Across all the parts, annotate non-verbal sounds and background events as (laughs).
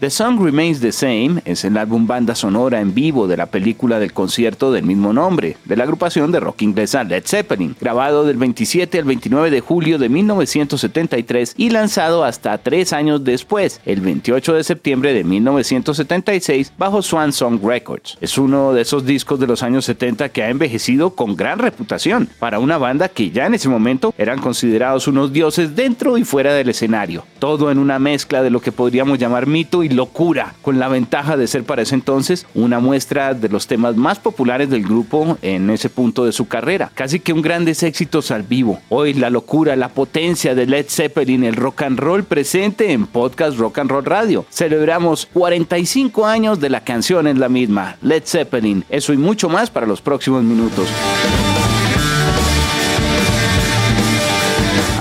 The Song Remains the Same es el álbum banda sonora en vivo de la película del concierto del mismo nombre, de la agrupación de rock inglesa Led Zeppelin, grabado del 27 al 29 de julio de 1973 y lanzado hasta tres años después, el 28 de septiembre de 1976, bajo Swan Song Records. Es uno de esos discos de los años 70 que ha envejecido con gran reputación para una banda que ya en ese momento eran considerados unos dioses dentro y fuera del escenario. Todo en una mezcla de lo que podríamos llamar mito y locura, con la ventaja de ser para ese entonces una muestra de los temas más populares del grupo en ese punto de su carrera. Casi que un grandes éxitos al vivo. Hoy la locura, la potencia de Led Zeppelin, el rock and roll presente en Podcast Rock and Roll Radio. Celebramos 45 años de la canción en la misma, Led Zeppelin. Eso y mucho más para los próximos minutos.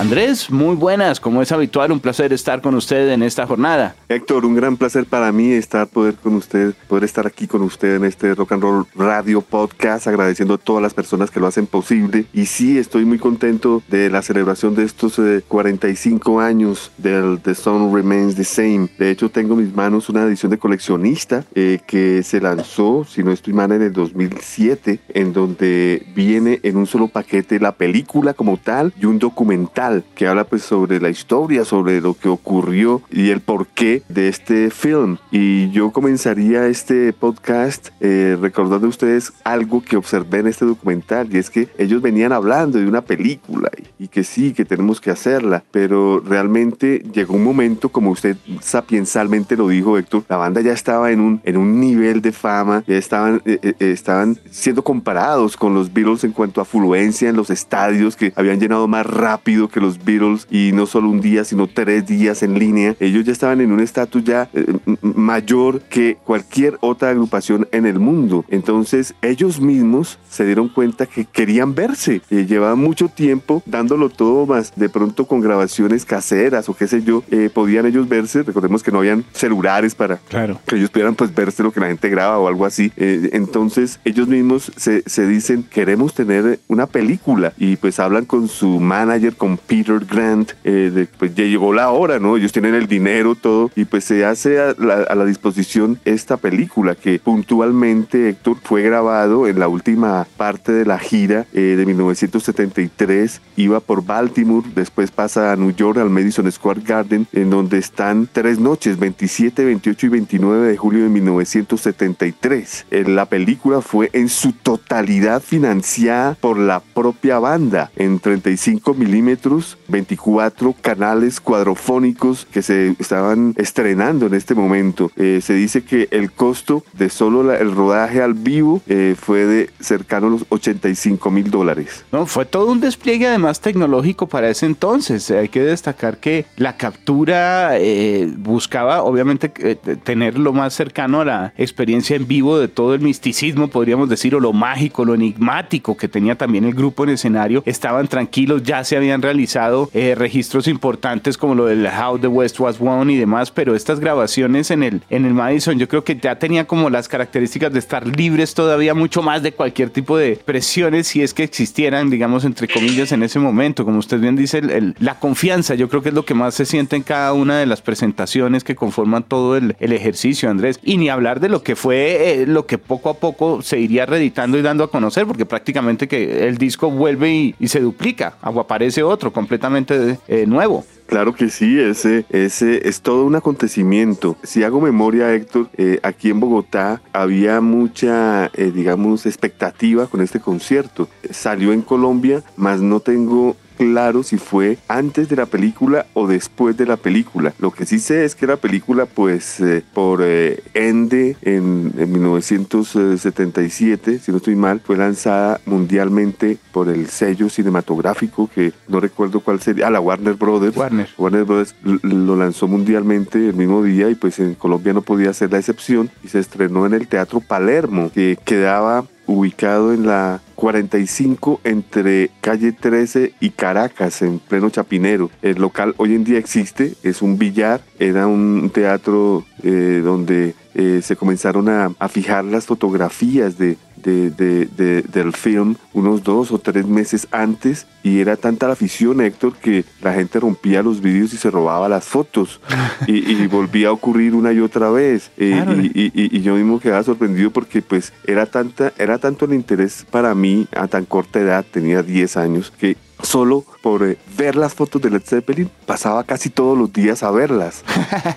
Andrés, muy buenas, como es habitual, un placer estar con usted en esta jornada. Héctor, un gran placer para mí estar poder con usted, poder estar aquí con usted en este Rock and Roll Radio Podcast, agradeciendo a todas las personas que lo hacen posible. Y sí, estoy muy contento de la celebración de estos 45 eh, años del The Sun Remains the Same. De hecho, tengo en mis manos una edición de coleccionista eh, que se lanzó, si no estoy mal, en el 2007, en donde viene en un solo paquete la película como tal y un documental que habla pues sobre la historia, sobre lo que ocurrió y el porqué de este film. Y yo comenzaría este podcast eh, recordando a ustedes algo que observé en este documental y es que ellos venían hablando de una película y, que sí, que tenemos que hacerla, pero realmente llegó un momento, como usted sapiensalmente lo dijo Héctor, la banda ya estaba en un, en un nivel de fama, ya estaban, eh, eh, estaban siendo comparados con los Beatles en cuanto a afluencia en los estadios que habían llenado más rápido que los Beatles y no solo un día, sino tres días en línea. Ellos ya estaban en un estatus ya eh, mayor que cualquier otra agrupación en el mundo. Entonces ellos mismos se dieron cuenta que querían verse. Eh, llevaban mucho tiempo dándolo todo más de pronto con grabaciones caseras o qué sé yo, eh, podían ellos verse. Recordemos que no habían celulares para claro. que ellos pudieran pues verse lo que la gente graba o algo así. entonces ellos mismos se, se dicen queremos tener una película y pues hablan con su manager, con Peter Grant, eh, pues ya llegó la hora, ¿no? Ellos tienen el dinero, todo, y pues se hace a la, disposición esta película que puntualmente, Héctor, fue grabado en la última parte de la gira eh, de 1973, iba por Baltimore, después pasa a New York, al Madison Square Garden, en donde están tres noches, 27, 28 y 29 de julio de 1973. Eh, la película fue en su totalidad financiada por la propia banda, en 35 milímetros 24 canales cuadrofónicos que se estaban estrenando en este momento. Eh, se dice que el costo de solo el rodaje al vivo eh, fue de cercano a los 85 mil dólares. No, fue todo un despliegue además tecnológico para ese entonces. Hay que destacar que la captura eh, buscaba obviamente tener lo más cercano a la experiencia en vivo de todo el misticismo, podríamos decir, o lo mágico, lo enigmático que tenía también el grupo en escenario. Estaban tranquilos, ya se habían realizado eh, registros importantes como lo del How the West Was Won y demás, pero estas grabaciones en el, en el Madison yo creo que ya tenía como las características de estar libres todavía mucho más de cualquier tipo de presiones si es que existieran, digamos, entre comillas, en ese momento. Como usted bien dice, la confianza yo creo que es lo que más se siente en cada una de las presentaciones que conforman todo el, el ejercicio, Andrés. Y ni hablar de lo que fue, eh, lo que poco a poco se iría reeditando y dando a conocer, porque prácticamente que el disco vuelve y, y se duplica, o aparece otro completamente eh, nuevo. Claro que sí, ese, ese es todo un acontecimiento. Si hago memoria, Héctor, eh, aquí en Bogotá había mucha, eh, digamos, expectativa con este concierto. Salió en Colombia, mas no tengo claro si fue antes de la película o después de la película. Lo que sí sé es que la película, pues, eh, por eh, Ende en, en 1977, si no estoy mal, fue lanzada mundialmente por el sello cinematográfico que no recuerdo cuál sería, ah, la Warner Brothers. Warner. Warner Brothers lo lanzó mundialmente el mismo día y pues en Colombia no podía ser la excepción y se estrenó en el Teatro Palermo, que quedaba ubicado en la 45 entre calle 13 y Caracas, en pleno Chapinero. El local hoy en día existe, es un billar, era un teatro eh, donde eh, se comenzaron a, a fijar las fotografías de, de- de- de- del film unos dos o tres meses antes y era tanta la afición, Héctor, que la gente rompía los vídeos y se robaba las fotos (laughs) y, y volvía a ocurrir una y otra vez. Eh, Claro. y, y- y- y yo mismo quedaba sorprendido porque pues era, tanta, era tanto el interés para mí a tan corta edad, tenía 10 años, que solo por eh, ver las fotos de Led Zeppelin pasaba casi todos los días a verlas.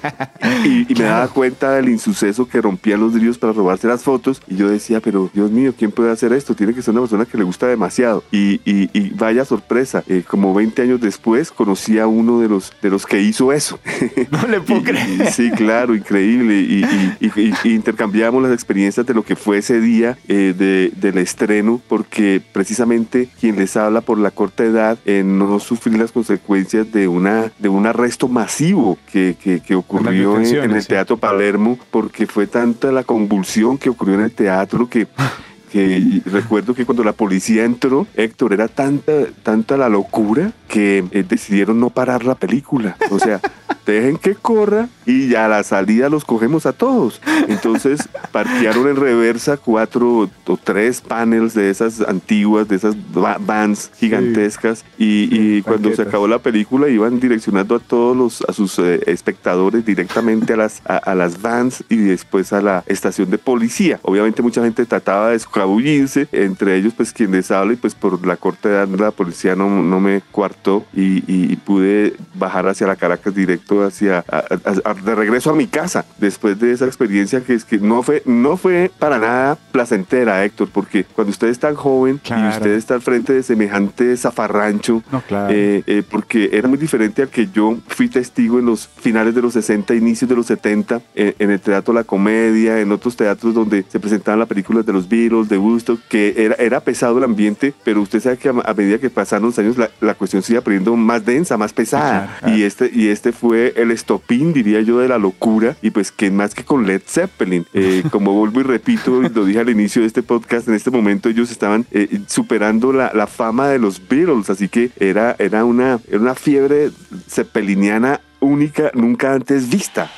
(laughs) y, y me daba cuenta del insuceso que rompían los vidrios para robarse las fotos y yo decía, pero Dios mío, ¿quién puede hacer esto? Tiene que ser una persona que le gusta demasiado. Y, y- y vaya sorpresa, eh, como 20 años después conocí a uno de los, de los que hizo eso. (laughs) No le (laughs) puedo creer. sí, claro, increíble. Y, intercambiamos las experiencias de lo que fue ese día eh, de- del estreno, porque precisamente quien les habla por la corta edad eh, no sufrir las consecuencias de, una, de un arresto masivo que, que- que ocurrió en, en el sí. Teatro Palermo, porque fue tanta la convulsión que ocurrió en el teatro que (laughs) que recuerdo que cuando la policía entró, Héctor, era tanta, tanta la locura que eh, decidieron no parar la película. O sea, (laughs) dejen que corra y ya a la salida los cogemos a todos. Entonces parquearon en reversa cuatro o tres panels de esas antiguas, de esas va- vans gigantescas y, y cuando se tanquetas. acabó la película iban direccionando a todos los, a sus eh, espectadores directamente a las, a, a las vans y después a la estación de policía. Obviamente mucha gente trataba de escabullirse, entre ellos pues quien les habla y pues por la corta edad la policía no, no me coartó y, y- y pude bajar hacia la Caracas directo hacia a- a- a- de regreso a mi casa después de esa experiencia que es que no fue no fue para nada placentera Héctor porque cuando usted es tan joven y Claro. usted está al frente de semejante zafarrancho No, claro. eh, eh, porque era muy diferente al que yo fui testigo en los finales de los 60, inicios de los 70, eh, en el Teatro La Comedia, en otros teatros donde se presentaban las películas de los Beatles, de Woodstock, que era, era pesado el ambiente, pero usted sabe que a, medida que pasaron los años la, la cuestión se iba poniendo más densa, más pesada. Claro, claro. Y, este, y este fue el estopín, diría yo, de la locura, y pues que más que con Led Zeppelin, eh, (laughs) como vuelvo y repito, lo dije al inicio de este podcast, en este momento ellos estaban eh, superando la, la fama de los Beatles, así que era, era, una, era una fiebre zeppeliniana única, nunca antes vista.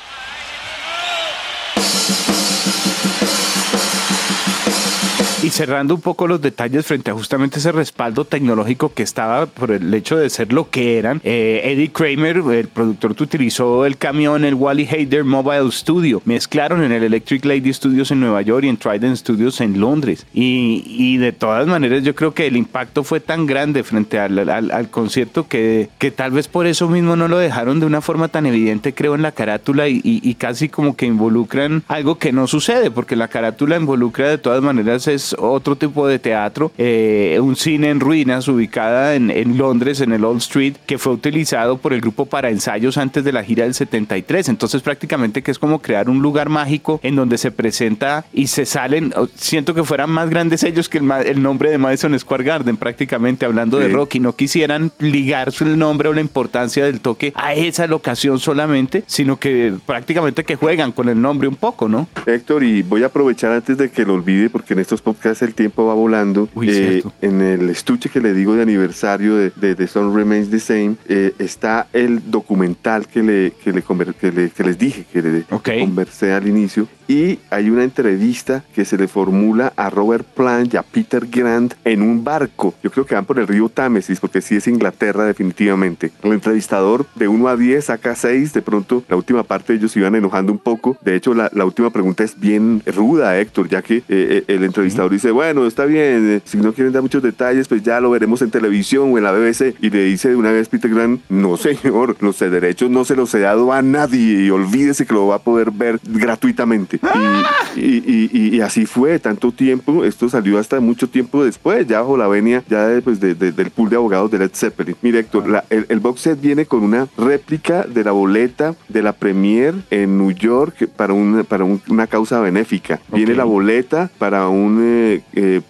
Y cerrando un poco los detalles frente a justamente ese respaldo tecnológico que estaba por el hecho de ser lo que eran, eh, Eddie Kramer, el productor que utilizó el camión, el Wally Hayder Mobile Studio, mezclaron en el Electric Lady Studios en Nueva York y en Trident Studios en Londres. Y, y de todas maneras yo creo que el impacto fue tan grande frente al, al- al concierto que, que tal vez por eso mismo no lo dejaron de una forma tan evidente, creo, en la carátula y, y- y casi como que involucran algo que no sucede, porque la carátula involucra de todas maneras es otro tipo de teatro, eh, un cine en ruinas ubicada en, en Londres, en el Old Street, que fue utilizado por el grupo para ensayos antes de la gira del 73. Entonces prácticamente que es como crear un lugar mágico en donde se presenta y se salen, oh, siento que fueran más grandes ellos que el, el nombre de Madison Square Garden, prácticamente hablando de Sí. rock, y no quisieran ligar su- el nombre o la importancia del toque a esa locación solamente, sino que prácticamente que juegan con el nombre un poco, ¿no? Héctor, y voy a aprovechar antes de que lo olvide, porque en estos podcasts el tiempo va volando. Uy, Eh, en el estuche que le digo de aniversario de, de The Sun Remains the Same, eh, está el documental que, le, que, le, que, le- que les dije, que le Ok. conversé al inicio. Y hay una entrevista que se le formula a Robert Plant y a Peter Grant en un barco. Yo creo que van por el río Támesis, porque sí es Inglaterra definitivamente. El entrevistador de 1 a 10 saca 6. De pronto, la última parte ellos se iban enojando un poco. De hecho, la, la última pregunta es bien ruda, Héctor, ya que eh, eh, el entrevistador Dice, bueno, está bien, eh, si no quieren dar muchos detalles, pues ya lo veremos en televisión o en la BBC. Y le dice de una vez Peter Grant, no señor, los derechos no se los he dado a nadie y olvídese que lo va a poder ver gratuitamente. Y, y, así fue, tanto tiempo, esto salió hasta mucho tiempo después, ya bajo la venia ya pues, de, del pool de abogados de Led Zeppelin. Mire Héctor, el, el box set viene con una réplica de la boleta de la premier en New York para, una, para una causa benéfica. Viene la boleta para un eh, eh,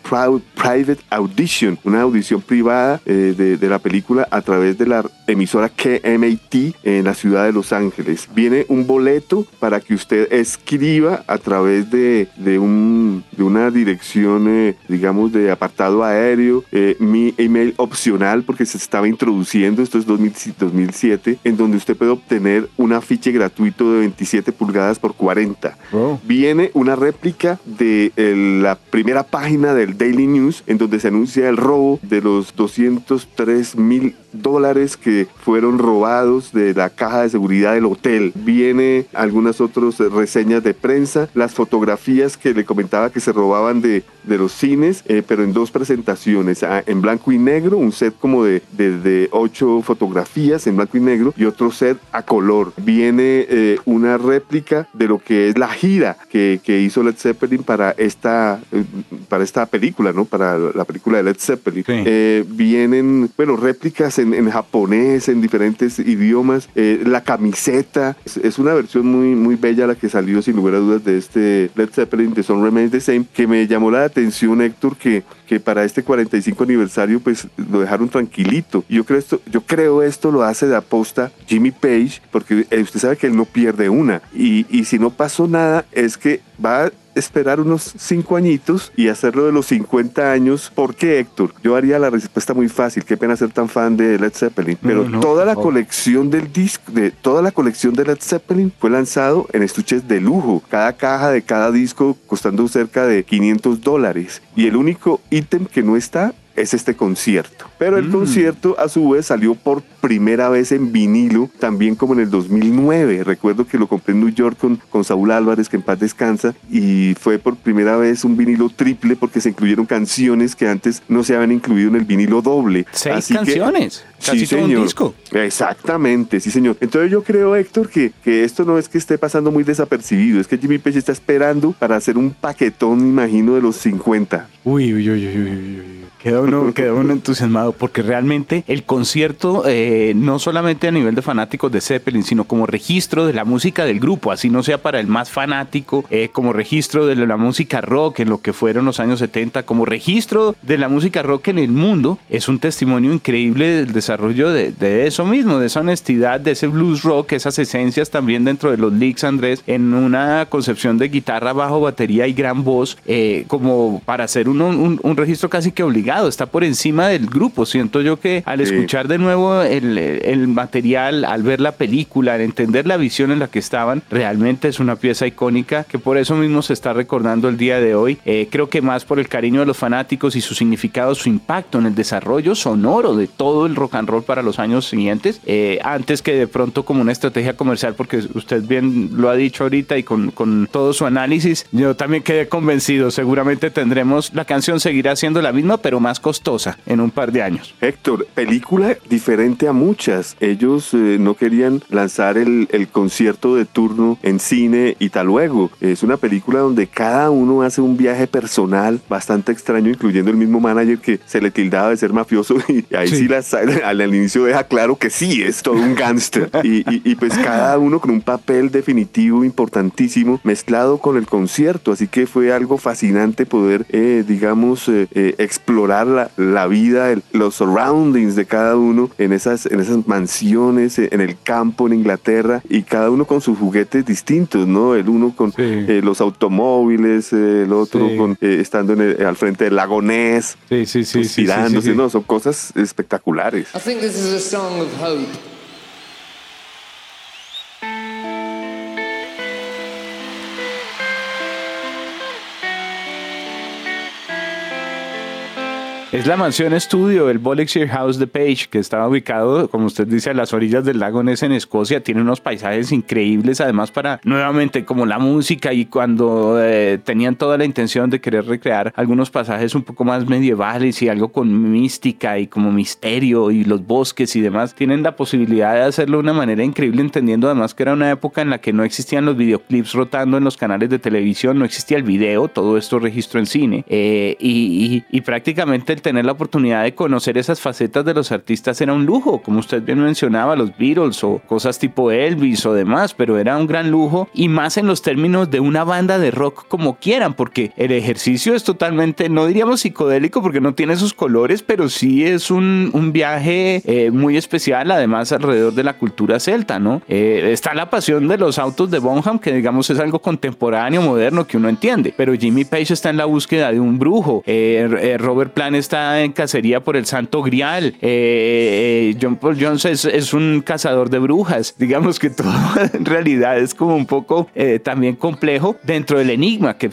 private audition, una audición privada eh, de, de, la película a través de la emisora KMAT en la ciudad de Los Ángeles. Viene un boleto para que usted escriba a través de, de, un, de una dirección, digamos, de apartado aéreo, mi email opcional porque se estaba introduciendo, esto es 2007, en donde usted puede obtener un afiche gratuito de 27 pulgadas por 40. Viene una réplica de la primera página del Daily News en donde se anuncia el robo de los 203 mil dólares que fueron robados de la caja de seguridad del hotel. Viene algunas otras reseñas de prensa, las fotografías que le comentaba que se robaban de, de los cines, eh, pero en dos presentaciones, ah, en blanco y negro, un set como de, de, ocho fotografías en blanco y negro y otro set a color. Viene eh, una réplica de lo que es la gira que, que hizo Led Zeppelin para esta, eh, para esta película, ¿no? Para la película de Led Zeppelin. vienen, bueno, réplicas en, japonés, en diferentes idiomas. Eh, la camiseta es, una versión muy, muy bella la que salió sin lugar a dudas de este Led Zeppelin de Son Remains the Same, que me llamó la atención, Héctor, que, que para este 45 aniversario pues lo dejaron tranquilito. Yo creo esto, yo creo esto lo hace de aposta Jimmy Page, porque eh, usted sabe que él no pierde una. Y, y si no pasó nada, es que va esperar unos cinco añitos y hacerlo de los 50 años. ¿Por qué, Héctor? Yo haría la respuesta muy fácil. Qué pena ser tan fan de Led Zeppelin. Pero toda la colección del disco, de toda la colección de Led Zeppelin fue lanzado en estuches de lujo. Cada caja de cada disco costando cerca de 500 dólares. Y el único ítem que no está es este concierto. Pero el mm. concierto a su vez salió por primera vez en vinilo, también como en el 2009. Recuerdo que lo compré en New York con, con Saúl Álvarez, que en paz descansa, y fue por primera vez un vinilo triple porque se incluyeron canciones que antes no se habían incluido en el vinilo doble. Seis canciones. Casi sí, señor. disco. Exactamente, sí, señor. Entonces yo creo, Héctor, que, que esto no es que esté pasando muy desapercibido, es que Jimmy Page está esperando para hacer un paquetón, imagino, de los 50. Uy, uy, uy, uy, uy. uy. Queda uno, queda uno entusiasmado porque realmente el concierto, eh, no solamente a nivel de fanáticos de Zeppelin, sino como registro de la música del grupo, así no sea para el más fanático, eh, como registro de la música rock en lo que fueron los años 70, como registro de la música rock en el mundo, es un testimonio increíble del desarrollo de, eso mismo, de esa honestidad, de ese blues rock, esas esencias también dentro de los leaks, Andrés, en una concepción de guitarra, bajo, batería y gran voz, eh, como para hacer un, un registro casi que obligado está por encima del grupo. Siento yo que al escuchar de nuevo el, material, al ver la película, al entender la visión en la que estaban, realmente es una pieza icónica que por eso mismo se está recordando el día de hoy. Eh, creo que más por el cariño de los fanáticos y su significado, su impacto en el desarrollo sonoro de todo el rock and roll para los años siguientes, eh, antes que de pronto como una estrategia comercial, porque usted bien lo ha dicho ahorita y con, con todo su análisis, yo también quedé convencido, seguramente tendremos, la canción seguirá siendo la misma, pero más costosa en un par de años. Héctor, película diferente a muchas. Ellos eh, no querían lanzar el, el, concierto de turno en cine y tal luego. Es una película donde cada uno hace un viaje personal bastante extraño, incluyendo el mismo manager que se le tildaba de ser mafioso (laughs) y ahí sí, al, inicio deja claro que sí, es todo un gángster. (laughs) y, y, pues cada uno con un papel definitivo importantísimo mezclado con el concierto. Así que fue algo fascinante poder, eh, digamos, eh, explorar la, vida, los surroundings de cada uno en esas, en esas mansiones, en el campo en Inglaterra y cada uno con sus juguetes distintos, ¿no? El uno con eh, los automóviles, el otro con, eh, estando en al frente del lago Ness, sí, sí, sí, sí, ¿no? Son cosas espectaculares. I think this is a song of hope. Es la mansión estudio, el Bollinger House de Page, que estaba ubicado, como usted dice, a las orillas del lago Ness en Escocia. Tiene unos paisajes increíbles, además para nuevamente como la música y cuando eh, tenían toda la intención de querer recrear algunos pasajes un poco más medievales y algo con mística y como misterio y los bosques y demás, tienen la posibilidad de hacerlo de una manera increíble, entendiendo además que era una época en la que no existían los videoclips rotando en los canales de televisión, no existía el video, todo esto registro en cine eh, y, y prácticamente el tener la oportunidad de conocer esas facetas de los artistas era un lujo, como usted bien mencionaba, los Beatles o cosas tipo Elvis o demás, pero era un gran lujo y más en los términos de una banda de rock como quieran, porque el ejercicio es totalmente, no diríamos psicodélico porque no tiene esos colores, pero sí es un, un viaje eh, muy especial, además alrededor de la cultura celta, ¿no? Eh, está la pasión de los autos de Bonham, que digamos es algo contemporáneo, moderno, que uno entiende, pero Jimmy Page está en la búsqueda de un brujo, eh, Robert Plant está en cacería por el Santo Grial, John Paul Jones es, es un cazador de brujas. (laughs) Digamos que todo (laughs) en realidad es como un poco eh, también complejo dentro del enigma que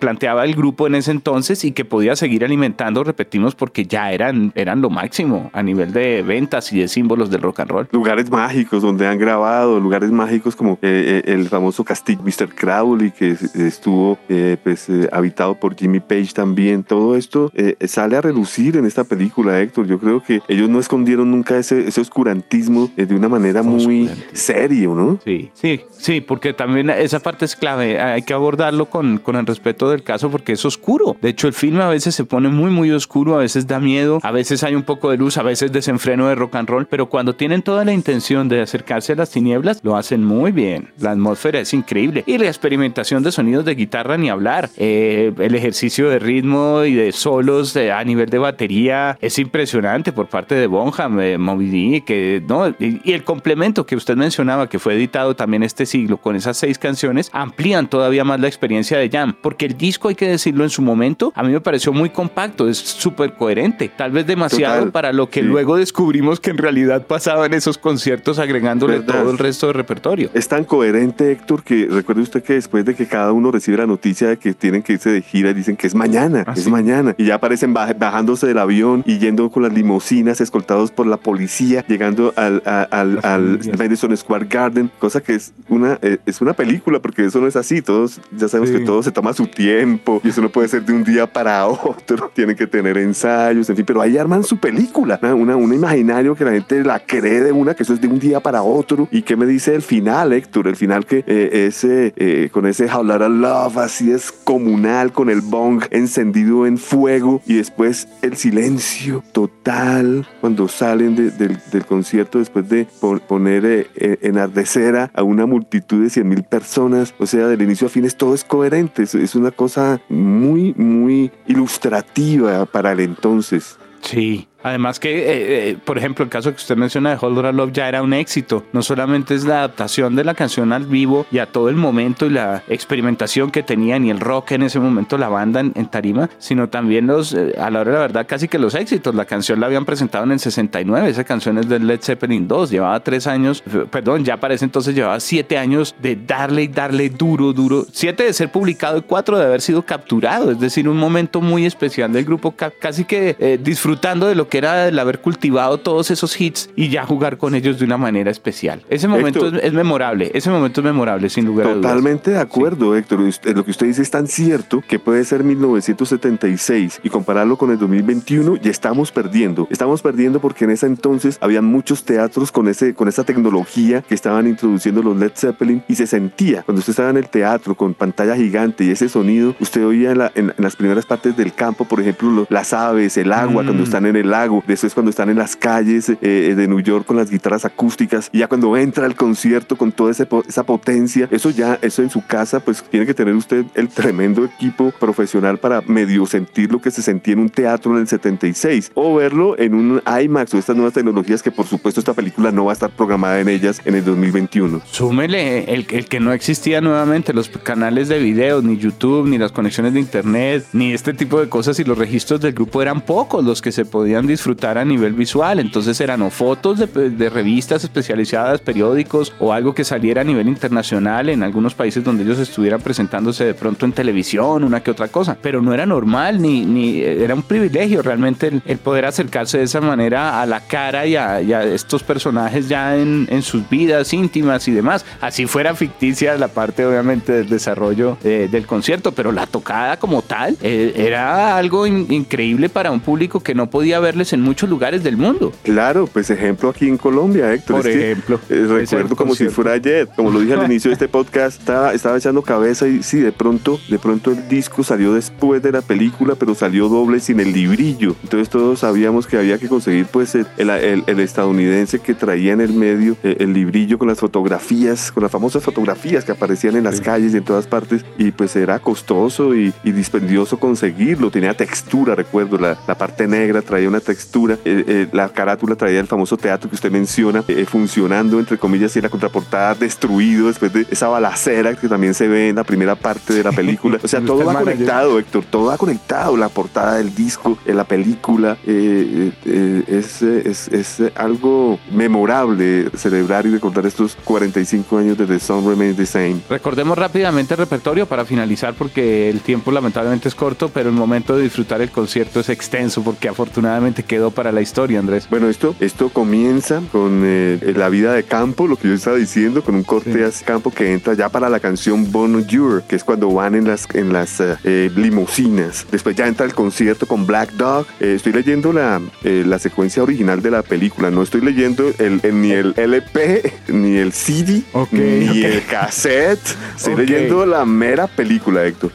planteaba el grupo en ese entonces y que podía seguir alimentando, repetimos, porque ya eran, eran lo máximo a nivel de ventas y de símbolos del rock and roll. Lugares mágicos donde han grabado, lugares mágicos como eh, eh, el famoso castillo Mr. Crowley que estuvo pues, habitado por Jimmy Page también. Todo esto sale a relucir en esta película, Héctor. Yo creo que ellos no escondieron nunca ese, ese oscurantismo de una manera muy serio, ¿no? Sí, sí, sí, porque también esa parte es clave. Hay que abordarlo con, con el respeto del caso porque es oscuro. De hecho, el filme a veces se pone muy, muy oscuro, a veces da miedo, a veces hay un poco de luz, a veces desenfreno de rock and roll, pero cuando tienen toda la intención de acercarse a las tinieblas, lo hacen muy bien. La atmósfera es increíble. Y la experimentación de sonidos de guitarra ni hablar. Eh, el ejercicio de ritmo y de solos a nivel de batería es impresionante por parte de Bonham, de Moby D, que, ¿no? y, y el complemento que usted mencionaba, que fue editado también este siglo con esas seis canciones, amplían todavía más la experiencia de Jam, porque el disco, hay que decirlo en su momento, a mí me pareció muy compacto, es súper coherente, tal vez demasiado para lo que luego descubrimos que en realidad pasaba en esos conciertos agregándole todo el resto de repertorio. Es tan coherente, Héctor, que recuerde usted que después de que cada uno recibe la noticia de que tienen que irse de gira, dicen que es mañana, ah, es mañana, y ya aparecen bajándose del avión y yendo con las limusinas escoltados por la policía, llegando al, al, al, Madison Square Garden, cosa que es una, eh, es una película, porque eso no es así. Todos ya sabemos que todo se toma su tiempo y eso no puede ser de un día para (laughs) otro. Tienen que tener ensayos, en fin, pero ahí arman su película, una, una, imaginario que la gente la cree de una, que eso es de un día para otro. ¿Y qué me dice el final, Héctor? El final que eh, ese, eh, con ese hablar a love así es comunal, con el bong encendido en fuego y después el silencio total cuando salen del, del concierto después de poner eh, enardecer a, una multitud de 100 mil personas, o sea, del inicio a fines todo es coherente, es, una cosa muy, muy ilustrativa para el entonces. Sí, Además que, eh, eh, por ejemplo, el caso que usted menciona de Hold Love ya era un éxito. No solamente es la adaptación de la canción al vivo y a todo el momento y la experimentación que tenían y el rock en ese momento la banda en, tarima, sino también los, eh, a la hora de la verdad, casi que los éxitos. La canción la habían presentado en el 69, esa canción es de Led Zeppelin 2, llevaba tres años, perdón, ya para ese entonces llevaba siete años de darle y darle duro, duro. Siete de ser publicado y cuatro de haber sido capturado, es decir, un momento muy especial del grupo, casi que disfrutando de lo que era el haber cultivado todos esos hits y ya jugar con ellos de una manera especial. Ese momento es, memorable, ese momento es memorable, sin lugar a dudas. Totalmente de acuerdo, Héctor. Lo que usted dice es tan cierto que puede ser 1976 y compararlo con el 2021, ya estamos perdiendo. Estamos perdiendo porque en ese entonces había muchos teatros con, ese, con esa tecnología que estaban introduciendo los Led Zeppelin y se sentía cuando usted estaba en el teatro con pantalla gigante y ese sonido, usted oía en, las primeras partes del campo, por ejemplo, las aves, el agua, cuando mm. están en el agua eso es cuando están en las calles eh, de New York con las guitarras acústicas, y ya cuando entra al concierto con toda esa potencia, eso ya, eso en su casa, pues tiene que tener usted el tremendo equipo profesional para medio sentir lo que se sentía en un teatro en el 76, o verlo en un IMAX o estas nuevas tecnologías que por supuesto esta película no va a estar programada en ellas en el 2021. Súmele el, el que no existía nuevamente, los canales de video, ni YouTube, ni las conexiones de internet, ni este tipo de cosas y los registros del grupo eran pocos los que se podían disfrutar a nivel visual. Entonces eran fotos de, revistas especializadas, periódicos o algo que saliera a nivel internacional en algunos países donde ellos estuvieran presentándose de pronto en televisión, una que otra cosa. Pero no era normal ni, era un privilegio realmente el, poder acercarse de esa manera a la cara y a, estos personajes ya en, sus vidas íntimas y demás. Así fuera ficticia la parte obviamente del desarrollo del concierto, pero la tocada como tal eh, era algo increíble para un público que no podía verles en muchos lugares del mundo. Claro, pues ejemplo aquí en Colombia, Héctor. Por ejemplo. Eh, recuerdo como si fuera ayer, como lo dije al (laughs) inicio de este podcast, estaba, estaba echando cabeza y sí, de pronto, de pronto el disco salió después de la película, pero salió doble sin el librillo. Entonces todos sabíamos que había que conseguir pues el, el, estadounidense que traía en el medio eh, el, librillo con las fotografías, con las famosas fotografías que aparecían en las calles y en todas partes y pues era costoso y, dispendioso conseguirlo, tenía textura, recuerdo, la, la parte negra traía una textura, eh, eh, la carátula traía el famoso teatro que usted menciona, funcionando entre comillas y la contraportada destruido después de esa balacera que también se ve en la primera parte de la película. O sea, (laughs) todo va conectado, Héctor, todo va conectado, la portada del disco, en la película, eh, eh, es, es, es, algo memorable celebrar y recordar estos 45 años de The Song Remains the Same. Recordemos rápidamente el repertorio para finalizar porque el tiempo lamentablemente es corto, pero el momento de disfrutar el concierto es extenso porque afortunadamente quedó para la historia, Andrés. Bueno, esto, esto comienza con eh, la vida de campo, lo que yo estaba diciendo, con un corte a campo que entra ya para la canción Bonjour, que es cuando van en las, en las limusinas. Después ya entra el concierto con Black Dog. estoy leyendo la, eh, la secuencia original de la película. No estoy leyendo el, ni el LP, (laughs) ni el CD, ni el cassette. Estoy leyendo la mera película, Héctor.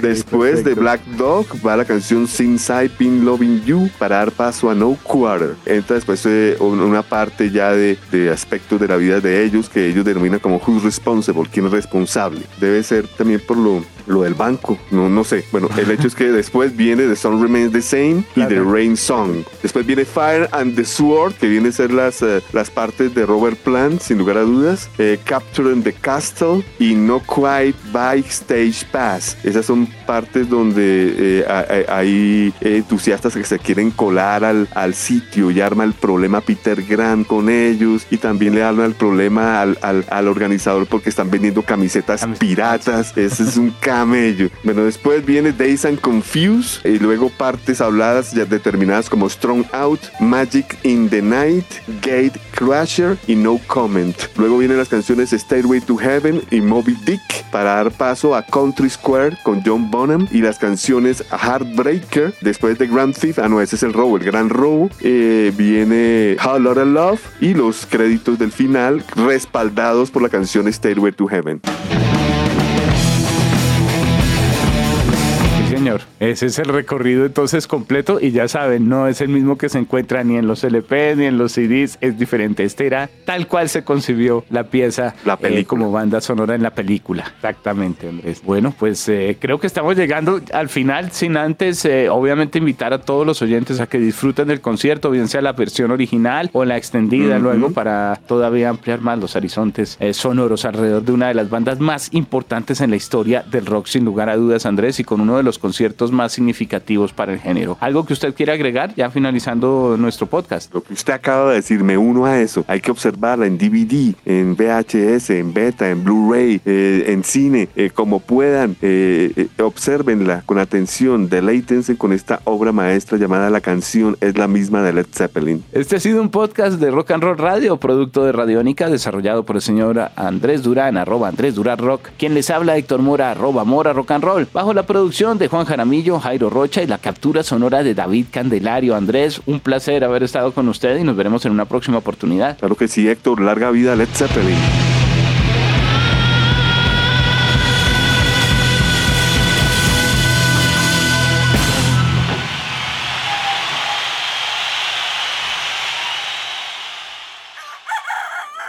Después de Black Dog va la canción Since I've Been Loving You para dar paso a No Quarter. Entra después eh, una parte ya de, aspectos de la vida de ellos que ellos denominan como Who's Responsible, quién es responsable. Debe ser también por lo lo del banco, no, no sé. Bueno, el hecho es que después viene The Sun Remains the Same y The Rain Song. Después viene Fire and the Sword, que viene a ser las, eh, las partes de Robert Plant, sin lugar a dudas. Eh, Capturing the Castle y No Quite by Stage Pass. Esas son partes donde eh, hay entusiastas que se quieren colar al, al sitio y arma el problema Peter Grant con ellos y también le arma el problema al, al, al organizador porque están vendiendo camisetas piratas. Ese es un (laughs) camello. Bueno, después viene Days and Confused y luego partes habladas ya determinadas como Strong Out, Magic in the Night, Gate Crasher y No Comment. Luego vienen las canciones Stairway to Heaven y Moby Dick para dar paso a Country Square con John Bonham y las canciones Heartbreaker. Después de Grand Thief, ah no, ese es el robo, el gran robo. Eh, viene How Lot of Love y los créditos del final respaldados por la canción Stairway to Heaven. Ese es el recorrido entonces completo y ya saben, no es el mismo que se encuentra ni en los LP ni en los CDs, es diferente. Este era tal cual se concibió la pieza la eh, como banda sonora en la película. Exactamente, Andrés. Bueno, pues eh, creo que estamos llegando al final sin antes, eh, obviamente, invitar a todos los oyentes a que disfruten del concierto, bien sea la versión original o la extendida luego para todavía ampliar más los horizontes sonoros alrededor de una de las bandas más importantes en la historia del rock, sin lugar a dudas, Andrés, y con uno de los conciertos más significativos para el género. ¿Algo que usted quiera agregar ya finalizando nuestro podcast? Lo que usted acaba de decir, me uno a eso. Hay que observarla en DVD, en VHS, en beta, en Blu-ray, eh, en cine, eh, como puedan. Eh, observenla con atención, deleítense con esta obra maestra llamada La canción es la misma de Led Zeppelin. Este ha sido un podcast de Rock and Roll Radio, producto de Radiónica, desarrollado por el señor Andrés Durán, arroba Andrés Durán Rock, quien les habla Héctor Mora, arroba Mora Rock and Roll, bajo la producción de Juan Jaramillo, Jairo Rocha y la captura sonora de David Candelario. Andrés, un placer haber estado con usted y nos veremos en una próxima oportunidad. Claro que sí, Héctor. Larga vida Led Zeppelin.